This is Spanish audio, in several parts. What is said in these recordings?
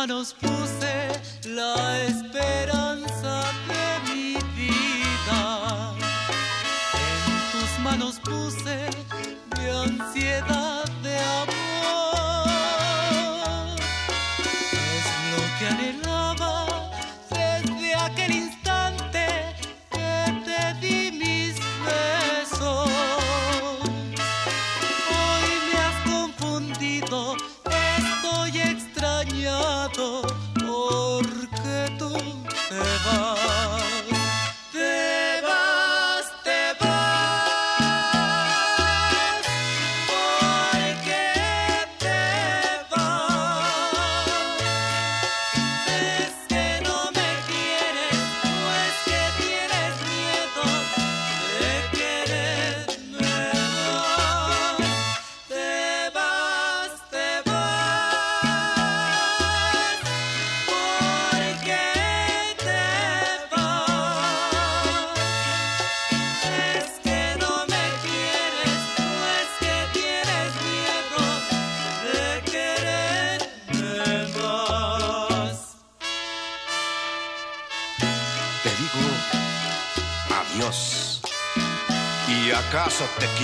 Manos puse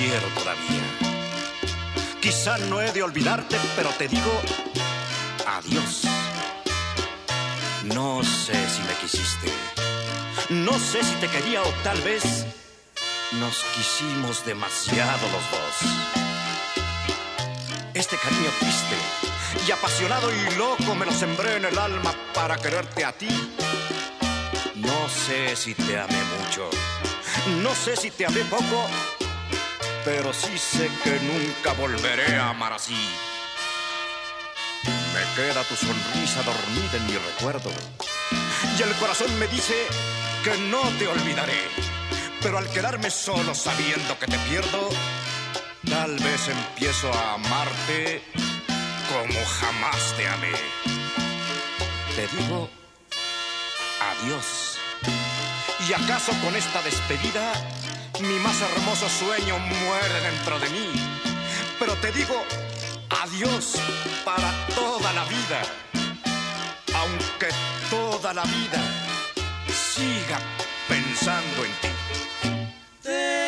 quiero todavía? Quizá no he de olvidarte, pero te digo adiós. No sé si me quisiste. No sé si te quería o tal vez nos quisimos demasiado los dos. Este cariño triste y apasionado y loco me lo sembré en el alma para quererte a ti. No sé si te amé mucho. No sé si te amé poco pero sí sé que nunca volveré a amar así. Me queda tu sonrisa dormida en mi recuerdo. Y el corazón me dice que no te olvidaré. Pero al quedarme solo sabiendo que te pierdo, tal vez empiezo a amarte como jamás te amé. Te digo adiós. ¿Y acaso con esta despedida mi más hermoso sueño muere dentro de mí. Pero te digo adiós para toda la vida. Aunque toda la vida siga pensando en ti.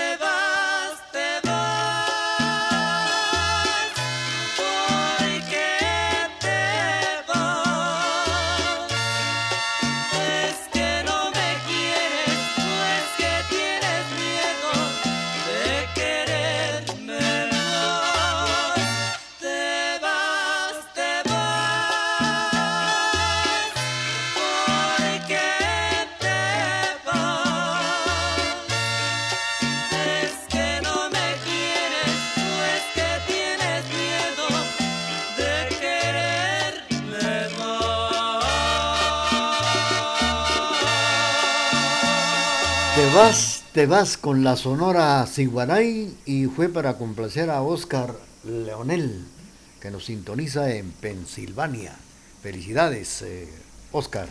Vas, te vas con la sonora Siguanay y fue para complacer a Oscar Leonel, que nos sintoniza en Pensilvania. Felicidades, eh, Oscar,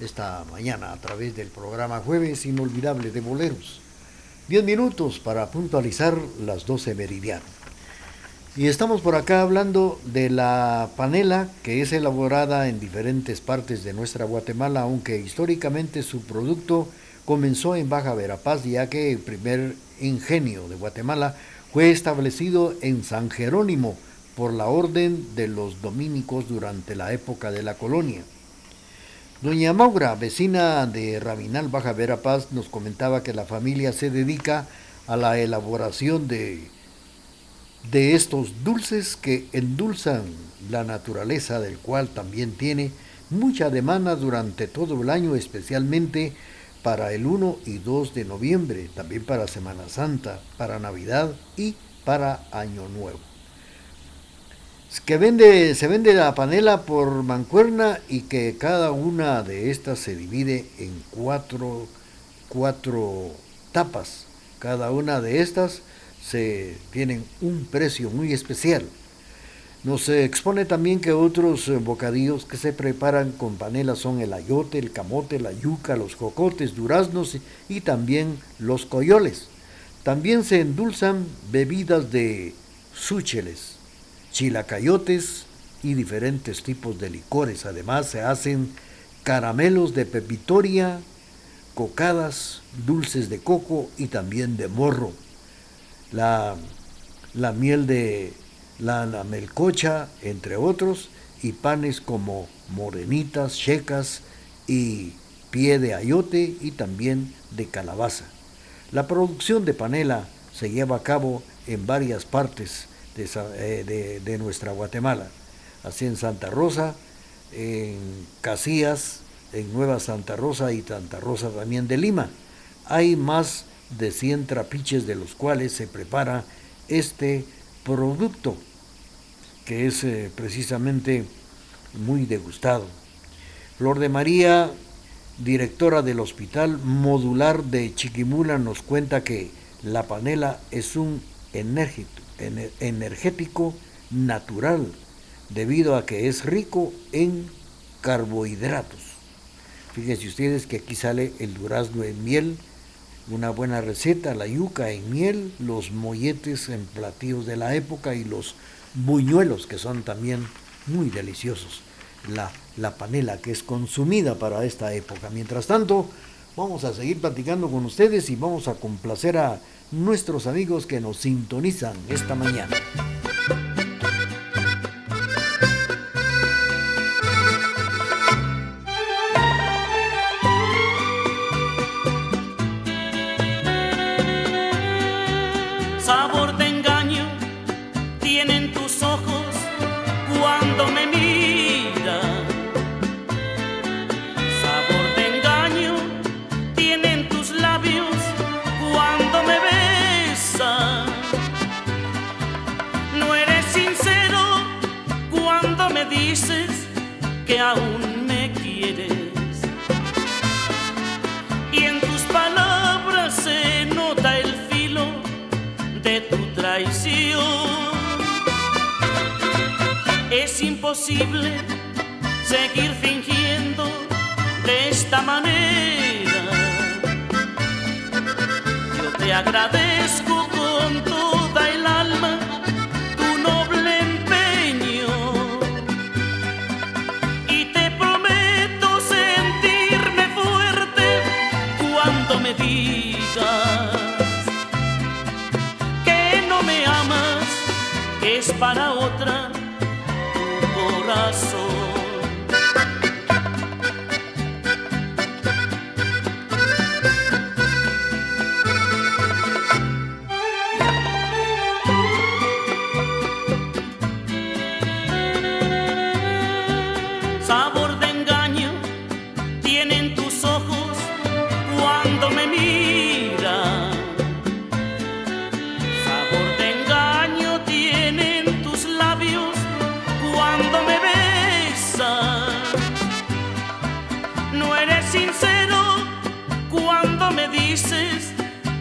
esta mañana a través del programa Jueves Inolvidable de Boleros. Diez minutos para puntualizar las 12 meridiano. Y estamos por acá hablando de la panela que es elaborada en diferentes partes de nuestra Guatemala, aunque históricamente su producto comenzó en Baja Verapaz, ya que el primer ingenio de Guatemala fue establecido en San Jerónimo por la orden de los dominicos durante la época de la colonia. Doña Maura, vecina de Rabinal Baja Verapaz, nos comentaba que la familia se dedica a la elaboración de, de estos dulces que endulzan la naturaleza, del cual también tiene mucha demanda durante todo el año, especialmente para el 1 y 2 de noviembre, también para Semana Santa, para Navidad y para Año Nuevo. Que vende, se vende la panela por mancuerna y que cada una de estas se divide en cuatro, cuatro tapas. Cada una de estas se tienen un precio muy especial. Nos expone también que otros eh, bocadillos que se preparan con panela son el ayote, el camote, la yuca, los cocotes, duraznos y también los coyoles. También se endulzan bebidas de súcheles, chilacayotes y diferentes tipos de licores. Además se hacen caramelos de pepitoria, cocadas, dulces de coco y también de morro. La, la miel de la melcocha, entre otros, y panes como morenitas, checas y pie de ayote y también de calabaza. La producción de panela se lleva a cabo en varias partes de, eh, de, nuestra Guatemala, así en Santa Rosa, en Casillas, en Nueva Santa Rosa y Santa Rosa también de Lima. Hay más de 100 trapiches de los cuales se prepara este producto que es eh, precisamente muy degustado. Flor de María, directora del Hospital Modular de Chiquimula, nos cuenta que la panela es un energético natural debido a que es rico en carbohidratos. Fíjense ustedes que aquí sale el durazno en miel, una buena receta, la yuca en miel, los molletes en platillos de la época y los buñuelos que son también muy deliciosos. La, la panela que es consumida para esta época. Mientras tanto, vamos a seguir platicando con ustedes y vamos a complacer a nuestros amigos que nos sintonizan esta mañana. Aún me quieres. Y en tus palabras se nota el filo de tu traición. Es imposible seguir fingiendo de esta manera. Yo te agradezco con toda el alma para otra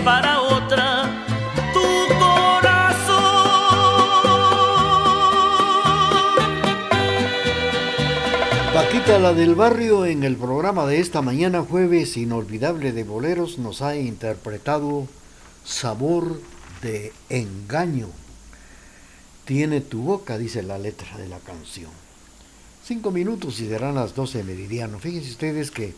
para otra tu corazón. Paquita, la del barrio, en el programa de esta mañana jueves inolvidable de boleros, nos ha interpretado Sabor de Engaño. Tiene tu boca, dice la letra de la canción. Cinco minutos y serán las doce de meridiano. Fíjense ustedes que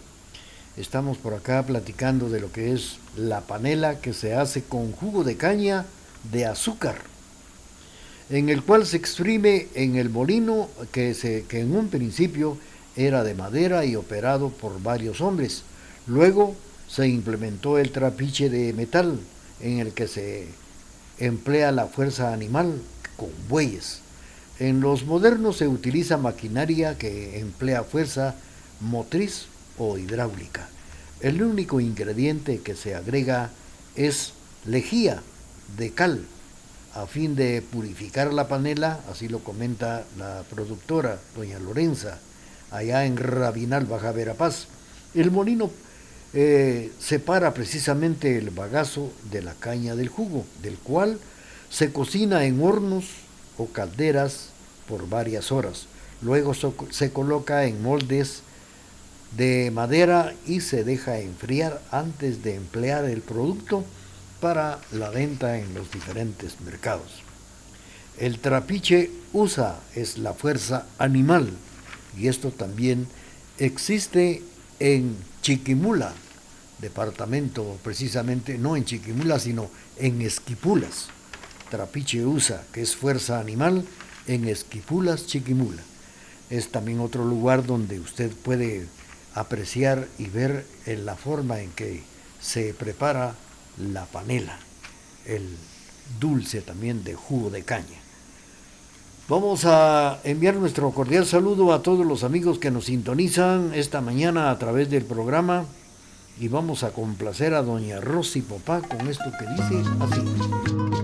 estamos por acá platicando de lo que es la panela que se hace con jugo de caña de azúcar, en el cual se exprime en el molino que, se, que en un principio era de madera y operado por varios hombres. Luego se implementó el trapiche de metal en el que se emplea la fuerza animal con bueyes. En los modernos se utiliza maquinaria que emplea fuerza motriz o hidráulica. El único ingrediente que se agrega es lejía de cal a fin de purificar la panela, así lo comenta la productora, doña Lorenza, allá en Rabinal, Baja Verapaz. El molino eh, separa precisamente el bagazo de la caña del jugo, del cual se cocina en hornos o calderas por varias horas. Luego se coloca en moldes de madera y se deja enfriar antes de emplear el producto para la venta en los diferentes mercados. El trapiche usa es la fuerza animal y esto también existe en Chiquimula, departamento precisamente, no en Chiquimula, sino en Esquipulas. Trapiche usa, que es fuerza animal, en Esquipulas, Chiquimula. Es también otro lugar donde usted puede apreciar y ver en la forma en que se prepara la panela, el dulce también de jugo de caña. Vamos a enviar nuestro cordial saludo a todos los amigos que nos sintonizan esta mañana a través del programa y vamos a complacer a doña Rosy Popá con esto que dice así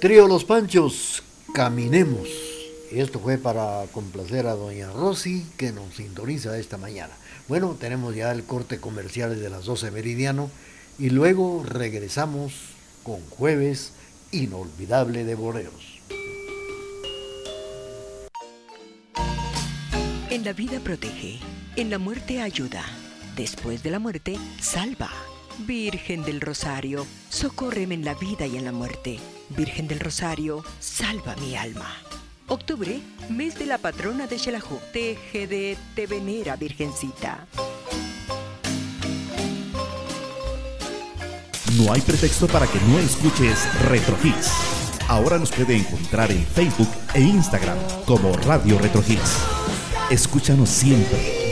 Trío Los Panchos, caminemos. Esto fue para complacer a doña Rosy que nos sintoniza esta mañana. Bueno, tenemos ya el corte comercial de las 12 meridiano y luego regresamos con jueves inolvidable de boleros. En la vida protege, en la muerte ayuda, después de la muerte salva. Virgen del Rosario, socórreme en la vida y en la muerte. Virgen del Rosario, salva mi alma. Octubre, mes de la patrona de Xelajú. TGD te venera, Virgencita. No hay pretexto para que no escuches Retro Hits. Ahora nos puede encontrar en Facebook e Instagram como Radio Retro Hits. Escúchanos siempre,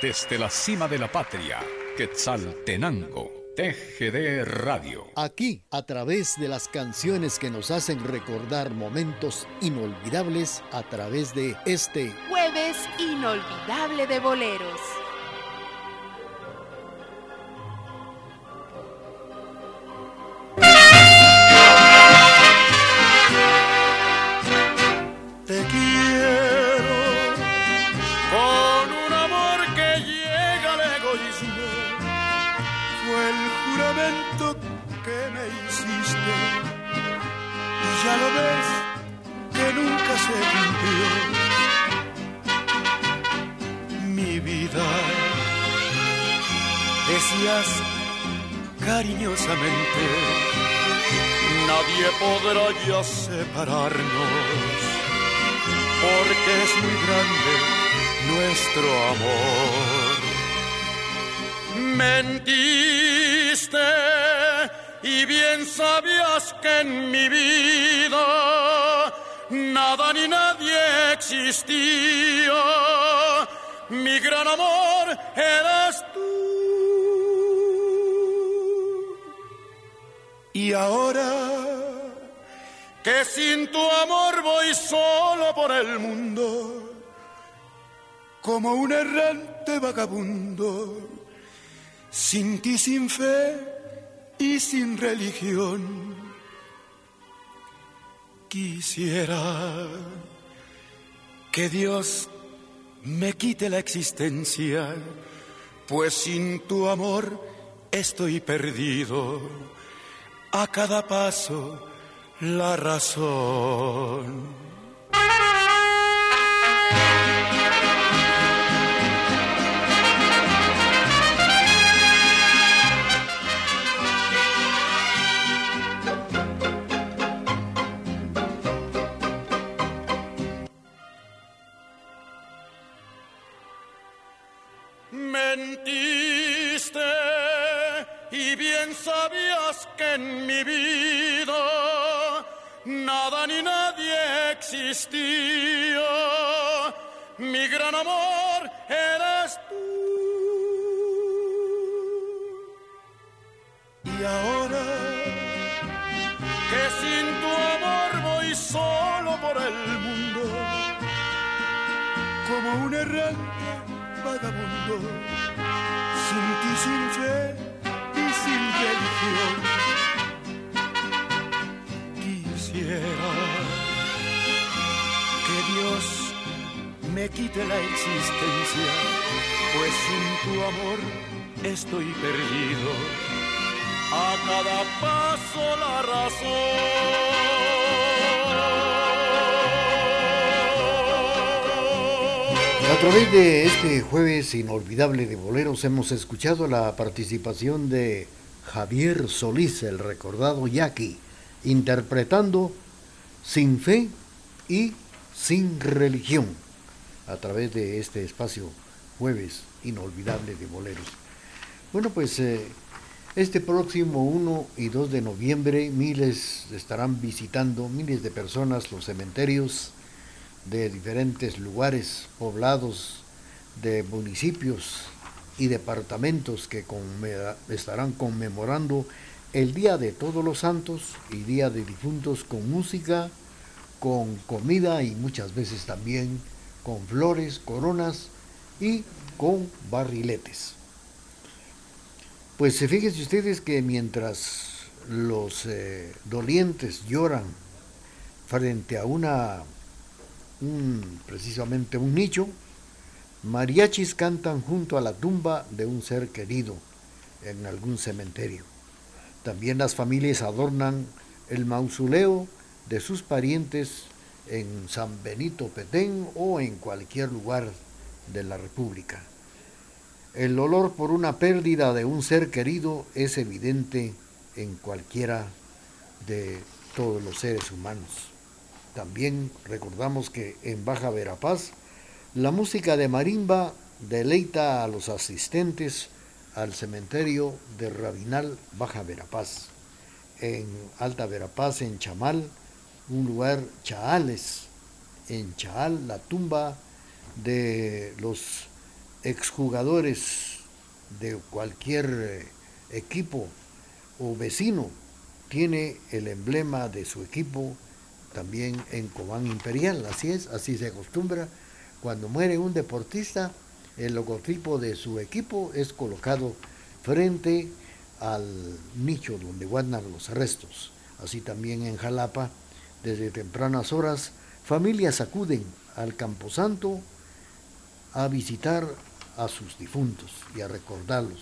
desde la cima de la patria, Quetzaltenango, TGD Radio. Aquí, a través de las canciones que nos hacen recordar momentos inolvidables, a través de este Jueves inolvidable de boleros. Que me hiciste. Y ya lo ves que nunca se cumplió. Mi vida, decías cariñosamente, nadie podrá ya separarnos porque es muy grande nuestro amor. Mentiste y bien sabías que en mi vida nada ni nadie existía. Mi gran amor eras tú. Y ahora que sin tu amor voy solo por el mundo, como un errante vagabundo, sin ti, sin fe y sin religión. Quisiera que Dios me quite la existencia, pues sin tu amor estoy perdido. A cada paso la razón. Mentiste y bien sabías que en mi vida nada ni nadie existía. Mi gran amor eres tú. Y ahora que sin tu amor voy solo por el mundo, como un errante vagabundo, sin ti, sin fe y sin religión. Quisiera que Dios me quite la existencia, pues sin tu amor estoy perdido. A cada paso la razón. A través de este jueves inolvidable de boleros hemos escuchado la participación de Javier Solís, el recordado Yaqui, interpretando Sin fe y sin religión a través de este espacio jueves inolvidable de boleros. Bueno, pues eh, Este próximo 1 y 2 de noviembre miles estarán visitando, miles de personas, los cementerios de diferentes lugares poblados, de municipios y departamentos que estarán conmemorando el Día de Todos los Santos y Día de Difuntos con música, con comida y muchas veces también con flores, coronas y con barriletes. Pues fíjense ustedes que mientras los eh, dolientes lloran frente a una, precisamente un nicho, mariachis cantan junto a la tumba de un ser querido en algún cementerio. También las familias adornan el mausoleo de sus parientes en San Benito Petén o en cualquier lugar de la República. El dolor por una pérdida de un ser querido es evidente en cualquiera de todos los seres humanos. También recordamos que en Baja Verapaz la música de marimba deleita a los asistentes al cementerio de Rabinal Baja Verapaz. En Alta Verapaz, en Chamal, un lugar Chaales, en Chaal, la tumba de los exjugadores de cualquier eh, equipo o vecino tiene el emblema de su equipo también en Cobán Imperial, así es, así se acostumbra. Cuando muere un deportista, el logotipo de su equipo es colocado frente al nicho donde guardan los restos. Así también en Jalapa, desde tempranas horas, familias acuden al Camposanto a visitar a sus difuntos y a recordarlos.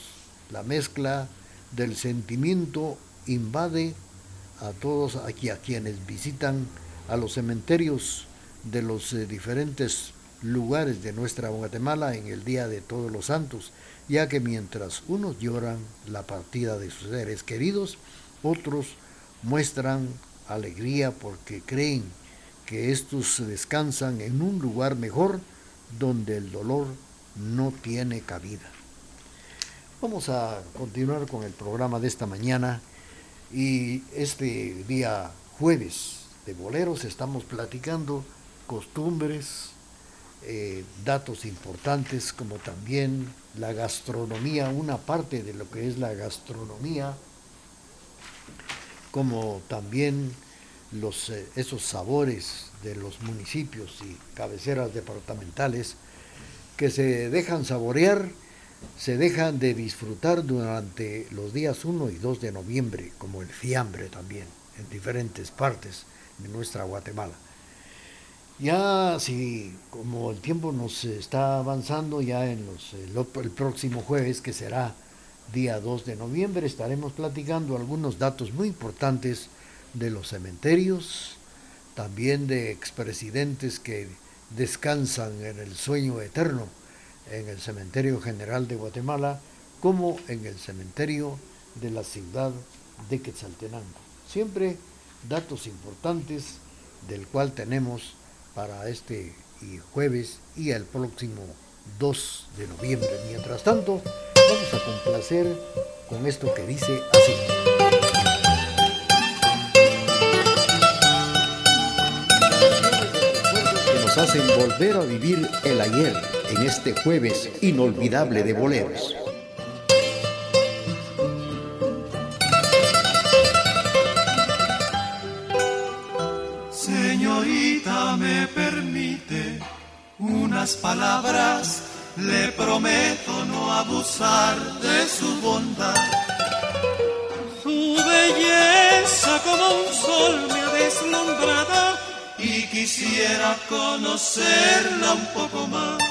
La mezcla del sentimiento invade a todos aquí a quienes visitan a los cementerios de los eh, diferentes lugares de nuestra Guatemala en el Día de Todos los Santos, ya que mientras unos lloran la partida de sus seres queridos, otros muestran alegría porque creen que estos descansan en un lugar mejor donde el dolor no tiene cabida. Vamos a continuar con el programa de esta mañana y este día jueves de boleros estamos platicando costumbres, eh, datos importantes como también la gastronomía, una parte de lo que es la gastronomía, como también los, eh, esos sabores de los municipios y cabeceras departamentales que se dejan saborear, se dejan de disfrutar durante los días 1 y 2 de noviembre, como el fiambre también, en diferentes partes de nuestra Guatemala. Ya si como el tiempo nos está avanzando, ya en los, el, próximo jueves, que será día 2 de noviembre, estaremos platicando algunos datos muy importantes de los cementerios, también de expresidentes que descansan en el sueño eterno en el Cementerio General de Guatemala como en el cementerio de la ciudad de Quetzaltenango. Siempre datos importantes del cual tenemos para este jueves y el próximo 2 de noviembre. Mientras tanto, vamos a complacer con esto que dice así. hacen volver a vivir el ayer en este jueves inolvidable de boleros. Señorita, me permite unas palabras, le prometo no abusar de su bondad. Su belleza como un sol me ha deslumbrado y quisiera conocerla un poco más.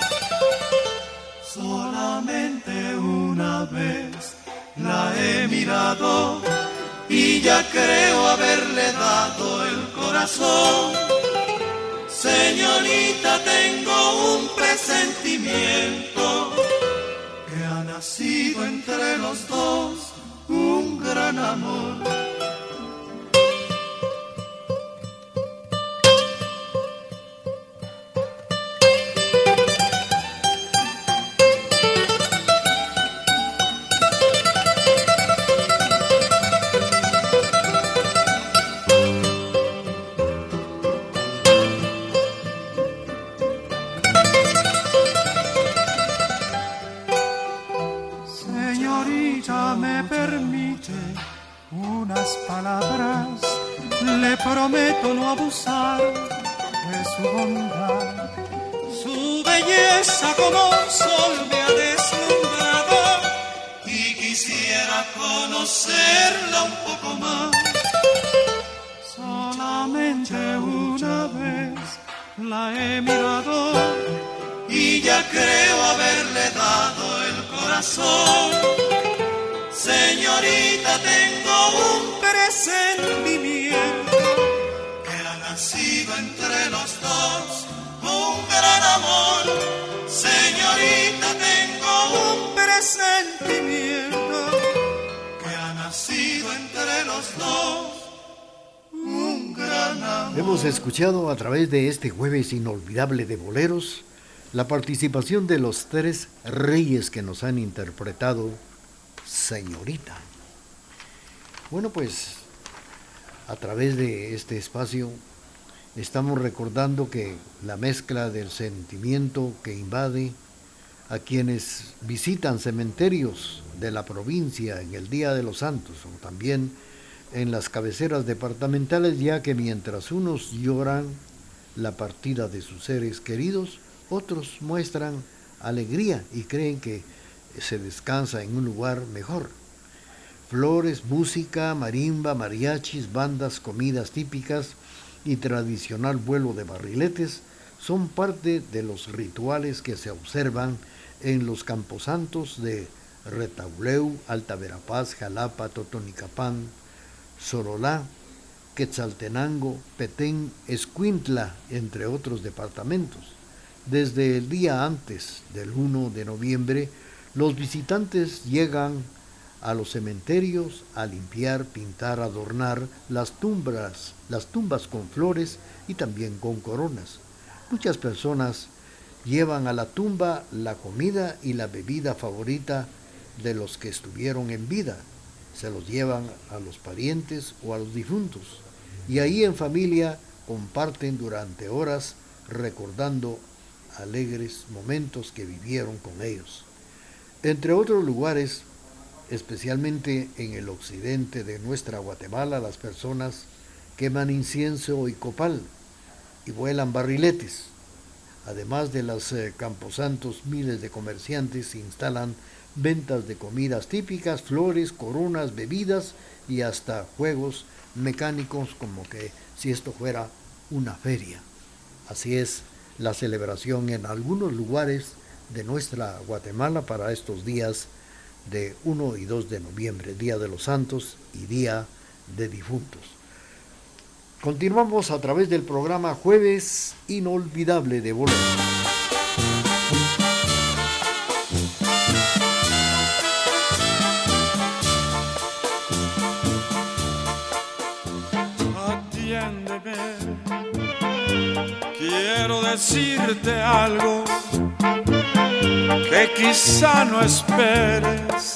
Solamente una vez la he mirado y ya creo haberle dado el corazón. Señorita, tengo un presentimiento que ha nacido entre los dos un gran amor. Escuche unas palabras, le prometo no abusar de su bondad. Su belleza como un sol me ha deslumbrado y quisiera conocerla un poco más. Solamente una vez la he mirado y ya creo haberle dado el corazón. Señorita, tengo un presentimiento que ha nacido entre los dos, un gran amor. Señorita, tengo un presentimiento que ha nacido entre los dos. Un gran amor. Hemos escuchado a través de este jueves inolvidable de boleros la participación de los tres reyes que nos han interpretado Señorita. Bueno, pues a través de este espacio estamos recordando que la mezcla del sentimiento que invade a quienes visitan cementerios de la provincia en el Día de los Santos o también en las cabeceras departamentales, ya que mientras unos lloran la partida de sus seres queridos, otros muestran alegría y creen que se descansa en un lugar mejor. Flores, música, marimba, mariachis, bandas, comidas típicas y tradicional vuelo de barriletes son parte de los rituales que se observan en los camposantos de Retauleu, Alta Verapaz, Jalapa, Totonicapán, Sorolá, Quetzaltenango, Petén, Escuintla, entre otros departamentos. Desde el día antes del 1 de noviembre, los visitantes llegan a los cementerios a limpiar, pintar, adornar las tumbas, las tumbas con flores y también con coronas. Muchas personas llevan a la tumba la comida y la bebida favorita de los que estuvieron en vida. Se los llevan a los parientes o a los difuntos. Y ahí en familia comparten durante horas recordando alegres momentos que vivieron con ellos. Entre otros lugares, especialmente en el occidente de nuestra Guatemala, las personas queman incienso y copal y vuelan barriletes. Además de los eh, camposantos, miles de comerciantes instalan ventas de comidas típicas, flores, coronas, bebidas y hasta juegos mecánicos como que si esto fuera una feria. Así es la celebración en algunos lugares de nuestra Guatemala para estos días de 1 y 2 de noviembre, Día de los Santos y Día de Difuntos. Continuamos a través del programa Jueves Inolvidable de quiero decirte algo que quizá no esperes,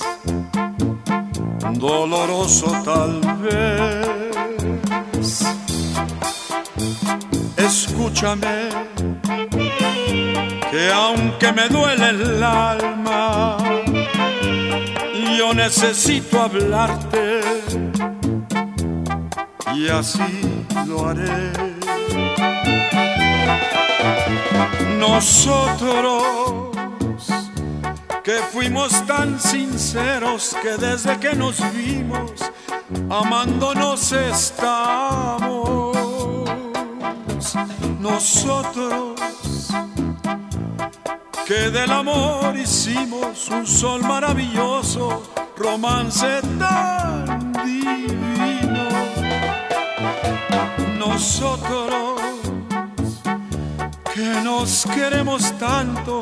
doloroso tal vez. Escúchame, que aunque me duele el alma, yo necesito hablarte y así lo haré. Nosotros que fuimos tan sinceros que desde que nos vimos amándonos estamos. Nosotros que del amor hicimos un sol maravilloso, romance tan divino. Nosotros que nos queremos tanto,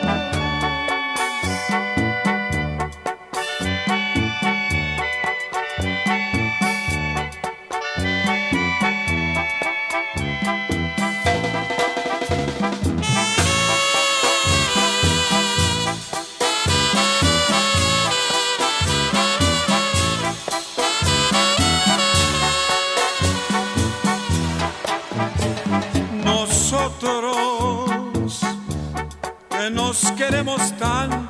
Nosotros que nos queremos tanto,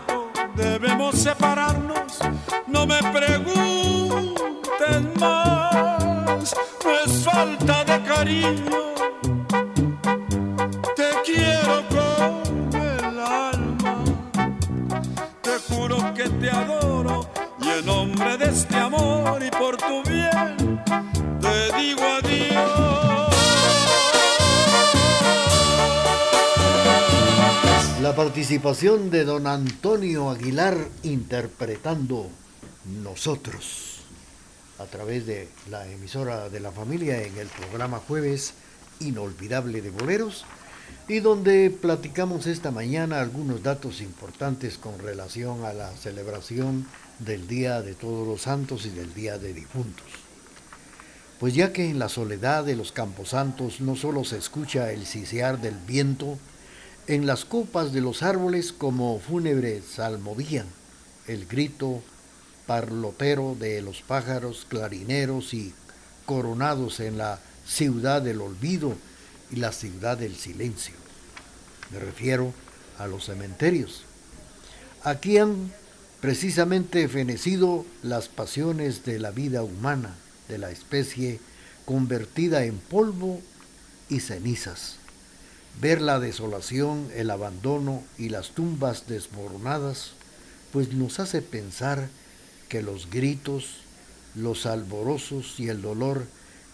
de don Antonio Aguilar interpretando Nosotros a través de la emisora de la familia en el programa Jueves Inolvidable de Boleros y donde platicamos esta mañana algunos datos importantes con relación a la celebración del Día de Todos los Santos y del Día de Difuntos. Pues ya que en la soledad de los camposantos no solo se escucha el sisear del viento, en las copas de los árboles como fúnebre salmodía, el grito parlotero de los pájaros clarineros y coronados en la ciudad del olvido y la ciudad del silencio. Me refiero a los cementerios. Aquí han precisamente fenecido las pasiones de la vida humana, de la especie convertida en polvo y cenizas. Ver la desolación, el abandono y las tumbas desmoronadas, pues nos hace pensar que los gritos, los alborosos y el dolor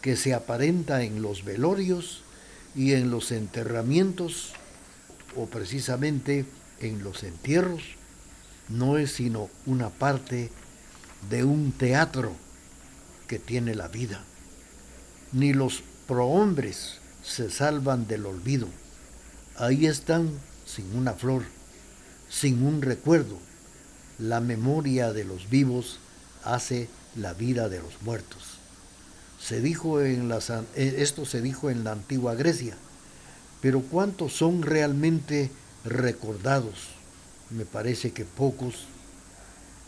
que se aparenta en los velorios y en los enterramientos, o precisamente en los entierros, no es sino una parte de un teatro que tiene la vida. Ni los prohombres se salvan del olvido. Ahí están sin una flor, sin un recuerdo. La memoria de los vivos hace la vida de los muertos. Se dijo en la, eh, esto se dijo en la antigua Grecia, pero ¿cuántos son realmente recordados? me parece que pocos,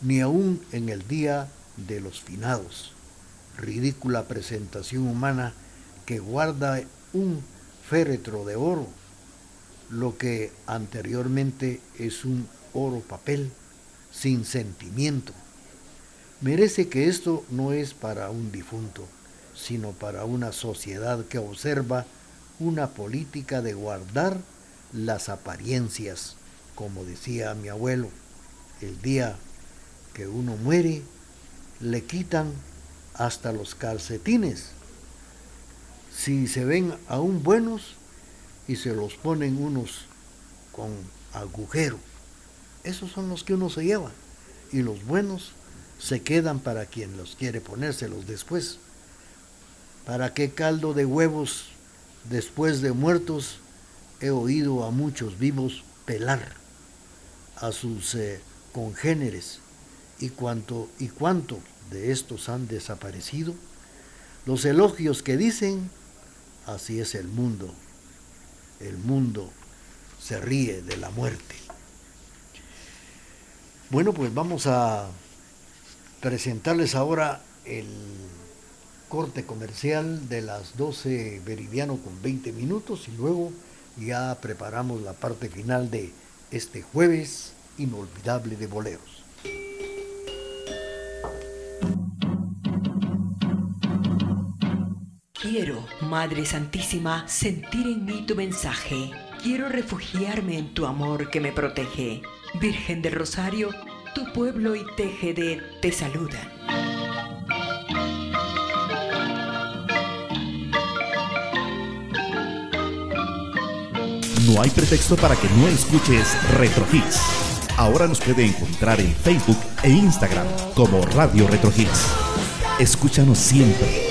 ni aún en el día de los finados. Ridícula presentación humana que guarda un féretro de oro, lo que anteriormente es un oro papel, sin sentimiento. Merece que esto no es para un difunto, sino para una sociedad que observa una política de guardar las apariencias como decía mi abuelo, el día que uno muere, le quitan hasta los calcetines. Si se ven aún buenos y se los ponen unos con agujero. Esos son los que uno se lleva. Y los buenos se quedan para quien los quiere ponérselos después. ¿Para qué caldo de huevos después de muertos he oído a muchos vivos pelar? a sus eh, congéneres y cuánto y cuánto de estos han desaparecido, los elogios que dicen, así es el mundo, el mundo se ríe de la muerte. Bueno, pues vamos a presentarles ahora el corte comercial de las 12 Veridiano con 20 minutos y luego ya preparamos la parte final de este jueves inolvidable de boleros. Quiero, Madre Santísima, sentir en mí tu mensaje. Quiero refugiarme en tu amor que me protege. Virgen del Rosario, tu pueblo y TGD te saludan. No hay pretexto para que no escuches Retro Hits. Ahora nos puede encontrar en Facebook e Instagram como Radio Retro Hits. Escúchanos siempre,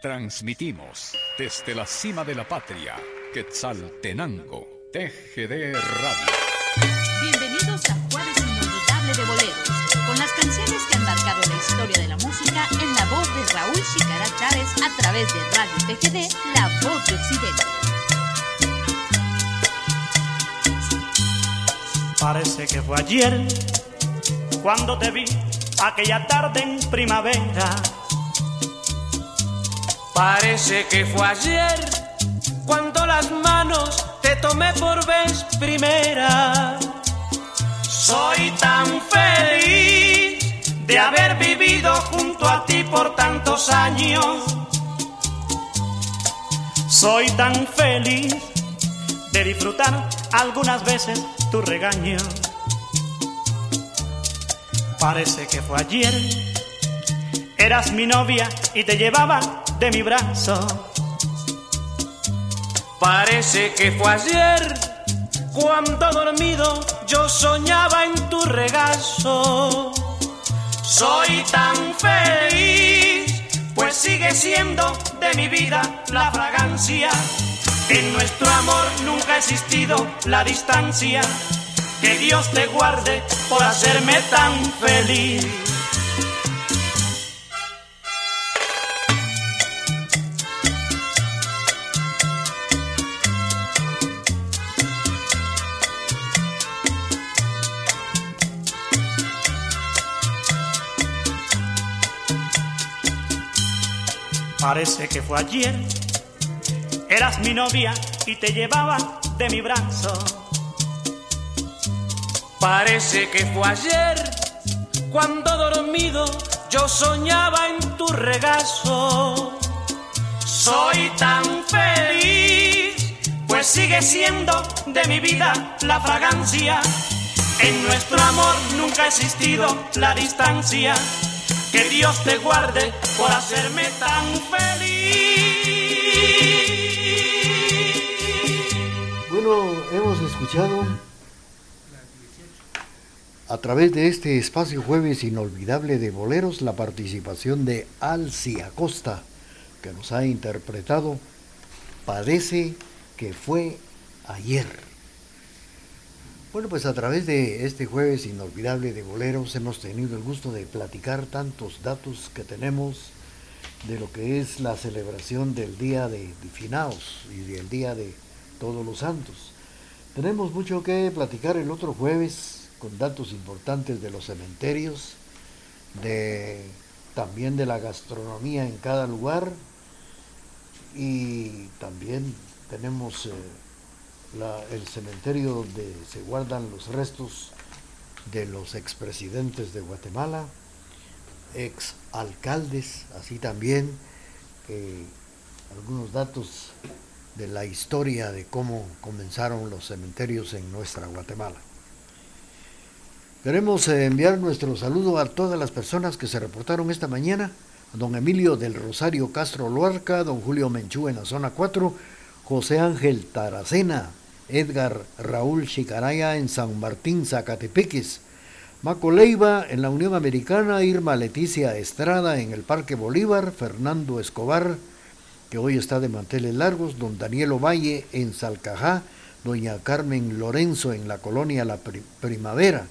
Transmitimos desde la cima de la patria, Quetzaltenango TGD Radio. Bienvenidos a Jueves Inolvidable de Boleros, con las canciones que han marcado la historia de la música en la voz de Raúl Chicara Chávez a través de Radio TGD, La Voz de Occidente. Parece que fue ayer cuando te vi aquella tarde en primavera. Parece que fue ayer cuando las manos te tomé por vez primera. Soy tan feliz de haber vivido junto a ti por tantos años. Soy tan feliz de disfrutar algunas veces tu regaño. Parece que fue ayer, eras mi novia y te llevaba de mi brazo. Parece que fue ayer cuando dormido yo soñaba en tu regazo. Soy tan feliz, pues sigue siendo de mi vida la fragancia. En nuestro amor nunca ha existido la distancia. Que Dios te guarde por hacerme tan feliz. Parece que fue ayer, eras mi novia y te llevaba de mi brazo. Parece que fue ayer cuando dormido yo soñaba en tu regazo. Soy tan feliz, pues sigue siendo de mi vida la fragancia. En nuestro amor nunca ha existido la distancia. Que Dios te guarde por hacerme tan feliz. Bueno, hemos escuchado a través de este espacio jueves inolvidable de boleros la participación de Alci Acosta, que nos ha interpretado Padece que fue ayer. Bueno, pues a través de este jueves inolvidable de boleros hemos tenido el gusto de platicar tantos datos que tenemos de lo que es la celebración del Día de, Finaos y del Día de Todos los Santos. Tenemos mucho que platicar el otro jueves con datos importantes de los cementerios, de también de la gastronomía en cada lugar y también tenemos eh, la- el cementerio donde se guardan los restos de los expresidentes de Guatemala, ex alcaldes, así también algunos datos de la historia de cómo comenzaron los cementerios en nuestra Guatemala. Queremos eh, enviar nuestro saludo a todas las personas que se reportaron esta mañana. A don Emilio del Rosario Castro Luarca, don Julio Menchú en la zona 4, José Ángel Taracena, Edgar Raúl Chicaraya en San Martín, Zacatepeques, Maco Leiva en la Unión Americana, Irma Leticia Estrada en el Parque Bolívar, Fernando Escobar, que hoy está de manteles largos, don Daniel Ovalle en Salcajá, doña Carmen Lorenzo en la colonia La Pri- Primavera,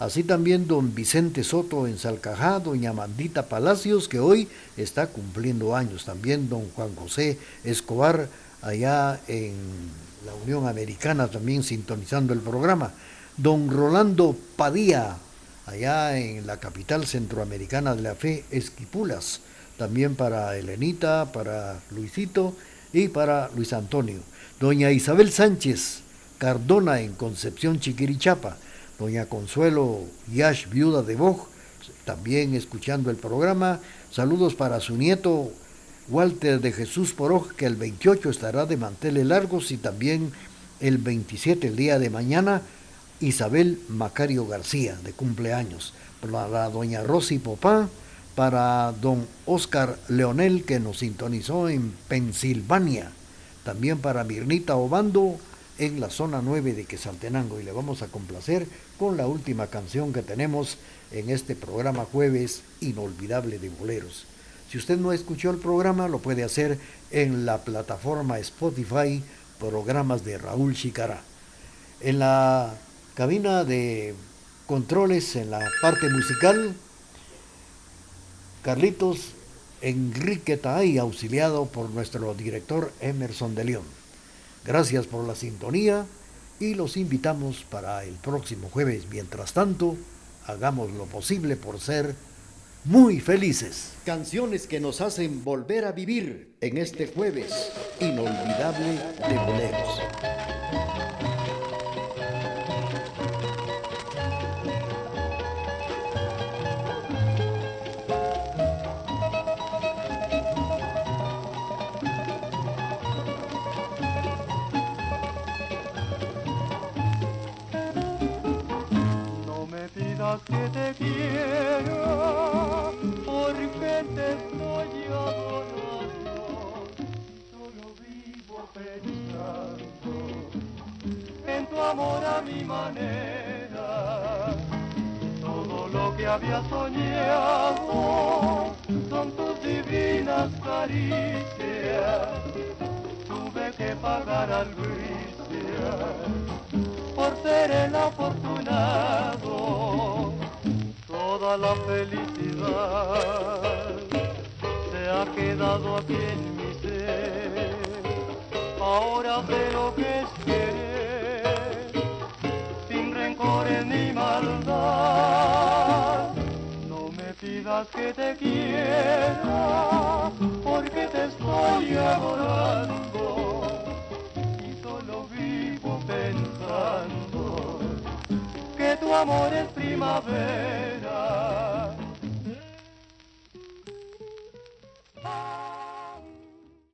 así también don Vicente Soto en Salcajá, doña Mandita Palacios, que hoy está cumpliendo años, también don Juan José Escobar allá en la Unión Americana, también sintonizando el programa, don Rolando Padilla, allá en la capital centroamericana de la fe, Esquipulas, también para Elenita, para Luisito y para Luis Antonio. Doña Isabel Sánchez Cardona en Concepción Chiquirichapa, doña Consuelo Yash, viuda de Boj, también escuchando el programa. Saludos para su nieto Walter de Jesús Poroj, que el 28 estará de manteles largos y también el 27, el día de mañana, Isabel Macario García, de cumpleaños. Para doña Rosy Popá, para don Oscar Leonel, que nos sintonizó en Pensilvania. También para Mirnita Obando, en la zona 9 de Quesaltenango. Y le vamos a complacer con la última canción que tenemos en este programa jueves inolvidable de boleros. Si usted no escuchó el programa, lo puede hacer en la plataforma Spotify, programas de Raúl Chicará. En la cabina de controles, en la parte musical, Carlitos Enrique Taay, auxiliado por nuestro director Emerson de León. Gracias por la sintonía y los invitamos para el próximo jueves. Mientras tanto, hagamos lo posible por ser muy felices. Canciones que nos hacen volver a vivir en este jueves inolvidable de boleros.